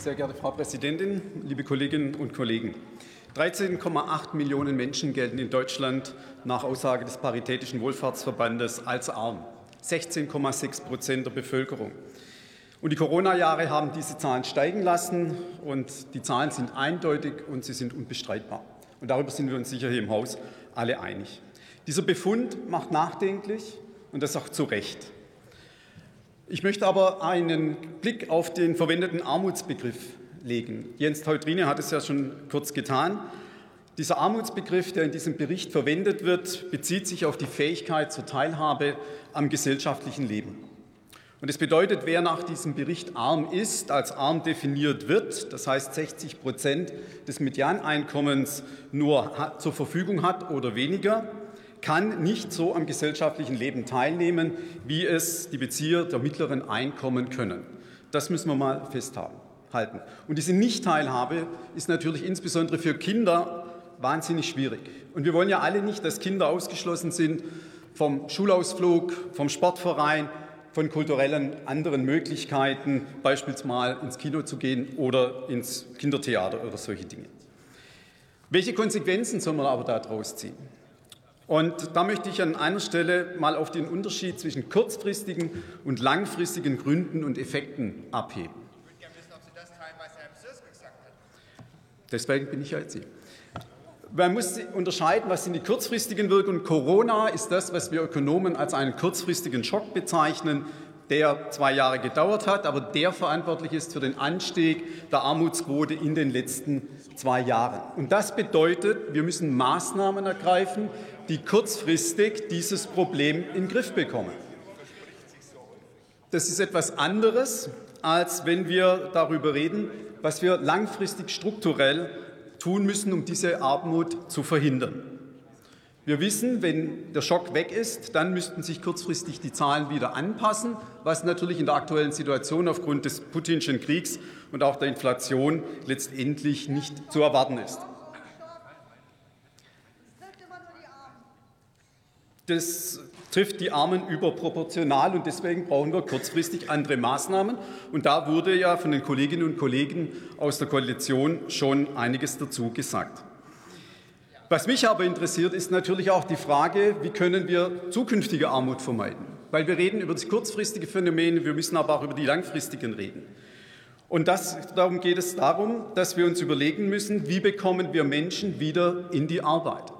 Sehr geehrte Frau Präsidentin, liebe Kolleginnen und Kollegen! 13,8 Millionen Menschen gelten in Deutschland nach Aussage des Paritätischen Wohlfahrtsverbandes als arm. 16,6 Prozent der Bevölkerung. Und die Corona-Jahre haben diese Zahlen steigen lassen. Und die Zahlen sind eindeutig und sie sind unbestreitbar. Und darüber sind wir uns sicher hier im Haus alle einig. Dieser Befund macht nachdenklich und das auch zu Recht. Ich möchte aber einen Blick auf den verwendeten Armutsbegriff legen. Jens Teutrine hat es ja schon kurz getan. Dieser Armutsbegriff, der in diesem Bericht verwendet wird, bezieht sich auf die Fähigkeit zur Teilhabe am gesellschaftlichen Leben. Und es bedeutet, wer nach diesem Bericht arm ist, als arm definiert wird, das heißt 60 Prozent des Medianeinkommens nur zur Verfügung hat oder weniger, kann nicht so am gesellschaftlichen Leben teilnehmen, wie es die Bezieher der mittleren Einkommen können. Das müssen wir mal festhalten. Und diese Nichtteilhabe ist natürlich insbesondere für Kinder wahnsinnig schwierig. Und wir wollen ja alle nicht, dass Kinder ausgeschlossen sind vom Schulausflug, vom Sportverein, von kulturellen anderen Möglichkeiten, beispielsweise ins Kino zu gehen oder ins Kindertheater oder solche Dinge. Welche Konsequenzen soll man aber daraus ziehen? Und da möchte ich an einer Stelle mal auf den Unterschied zwischen kurzfristigen und langfristigen Gründen und Effekten abheben. Deswegen bin ich ja jetzt hier. Man muss unterscheiden, was sind die kurzfristigen Wirkungen. Corona ist das, was wir Ökonomen als einen kurzfristigen Schock bezeichnen, der zwei Jahre gedauert hat, aber der verantwortlich ist für den Anstieg der Armutsquote in den letzten zwei Jahren. Und das bedeutet, wir müssen Maßnahmen ergreifen, die kurzfristig dieses Problem in den Griff bekommen. Das ist etwas anderes, als wenn wir darüber reden, was wir langfristig strukturell tun müssen, um diese Armut zu verhindern. Wir wissen, wenn der Schock weg ist, dann müssten sich kurzfristig die Zahlen wieder anpassen, was natürlich in der aktuellen Situation aufgrund des putinschen Kriegs und auch der Inflation letztendlich nicht zu erwarten ist. Das trifft die Armen überproportional und deswegen brauchen wir kurzfristig andere Maßnahmen. Und da wurde ja von den Kolleginnen und Kollegen aus der Koalition schon einiges dazu gesagt. Was mich aber interessiert, ist natürlich auch die Frage, wie können wir zukünftige Armut vermeiden? Weil wir reden über das kurzfristige Phänomen, wir müssen aber auch über die langfristigen reden. Und das, darum geht es darum, dass wir uns überlegen müssen, wie bekommen wir Menschen wieder in die Arbeit.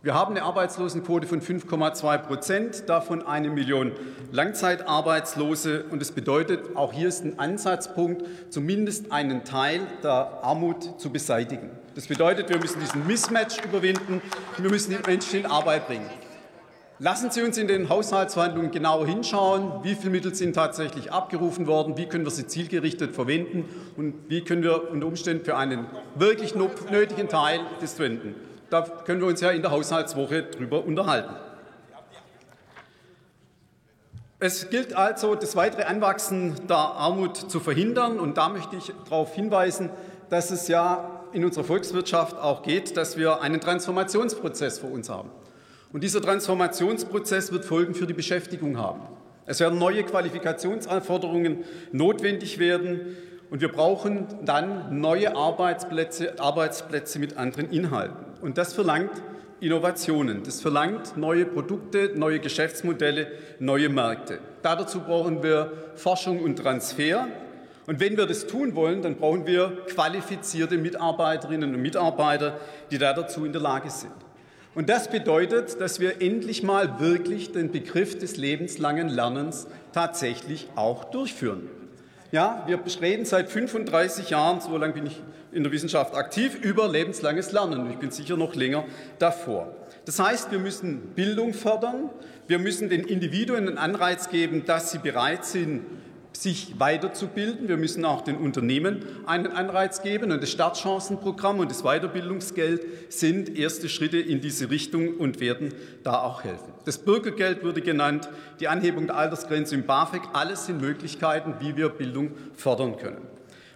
Wir haben eine Arbeitslosenquote von 5,2 Prozent, davon eine Million Langzeitarbeitslose. Und es bedeutet, auch hier ist ein Ansatzpunkt, zumindest einen Teil der Armut zu beseitigen. Das bedeutet, wir müssen diesen Mismatch überwinden, wir müssen die Menschen in Arbeit bringen. Lassen Sie uns in den Haushaltsverhandlungen genauer hinschauen, wie viele Mittel sind tatsächlich abgerufen worden, wie können wir sie zielgerichtet verwenden und wie können wir unter Umständen für einen wirklich nötigen Teil das verwenden. Da können wir uns ja in der Haushaltswoche drüber unterhalten. Es gilt also, das weitere Anwachsen der Armut zu verhindern. Und da möchte ich darauf hinweisen, dass es ja in unserer Volkswirtschaft auch geht, dass wir einen Transformationsprozess vor uns haben. Und dieser Transformationsprozess wird Folgen für die Beschäftigung haben. Es werden neue Qualifikationsanforderungen notwendig werden. Und wir brauchen dann neue Arbeitsplätze, Arbeitsplätze mit anderen Inhalten. Und das verlangt Innovationen. Das verlangt neue Produkte, neue Geschäftsmodelle, neue Märkte. Dazu brauchen wir Forschung und Transfer. Und wenn wir das tun wollen, dann brauchen wir qualifizierte Mitarbeiterinnen und Mitarbeiter, die da dazu in der Lage sind. Und das bedeutet, dass wir endlich mal wirklich den Begriff des lebenslangen Lernens tatsächlich auch durchführen. Ja, wir reden seit 35 Jahren, so lange bin ich in der Wissenschaft aktiv, über lebenslanges Lernen. Ich bin sicher noch länger davor. Das heißt, wir müssen Bildung fördern, wir müssen den Individuen einen Anreiz geben, dass sie bereit sind, sich weiterzubilden. Wir müssen auch den Unternehmen einen Anreiz geben. Und das Startchancenprogramm und das Weiterbildungsgeld sind erste Schritte in diese Richtung und werden da auch helfen. Das Bürgergeld wurde genannt, die Anhebung der Altersgrenze im BAföG. Alles sind Möglichkeiten, wie wir Bildung fördern können.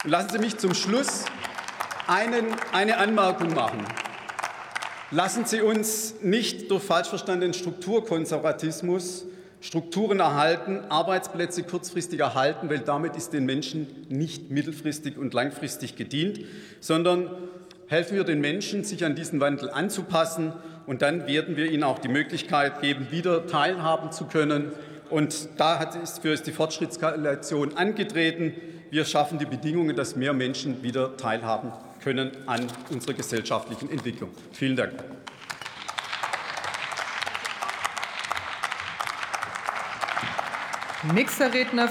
Und lassen Sie mich zum Schluss einen, eine Anmerkung machen. Lassen Sie uns nicht durch falsch verstandenen Strukturkonservatismus Strukturen erhalten, Arbeitsplätze kurzfristig erhalten, weil damit ist den Menschen nicht mittelfristig und langfristig gedient, sondern helfen wir den Menschen, sich an diesen Wandel anzupassen. Und dann werden wir ihnen auch die Möglichkeit geben, wieder teilhaben zu können. Und dafür ist die Fortschrittskoalition angetreten. Wir schaffen die Bedingungen, dass mehr Menschen wieder teilhaben können an unserer gesellschaftlichen Entwicklung. Vielen Dank. Nächster Redner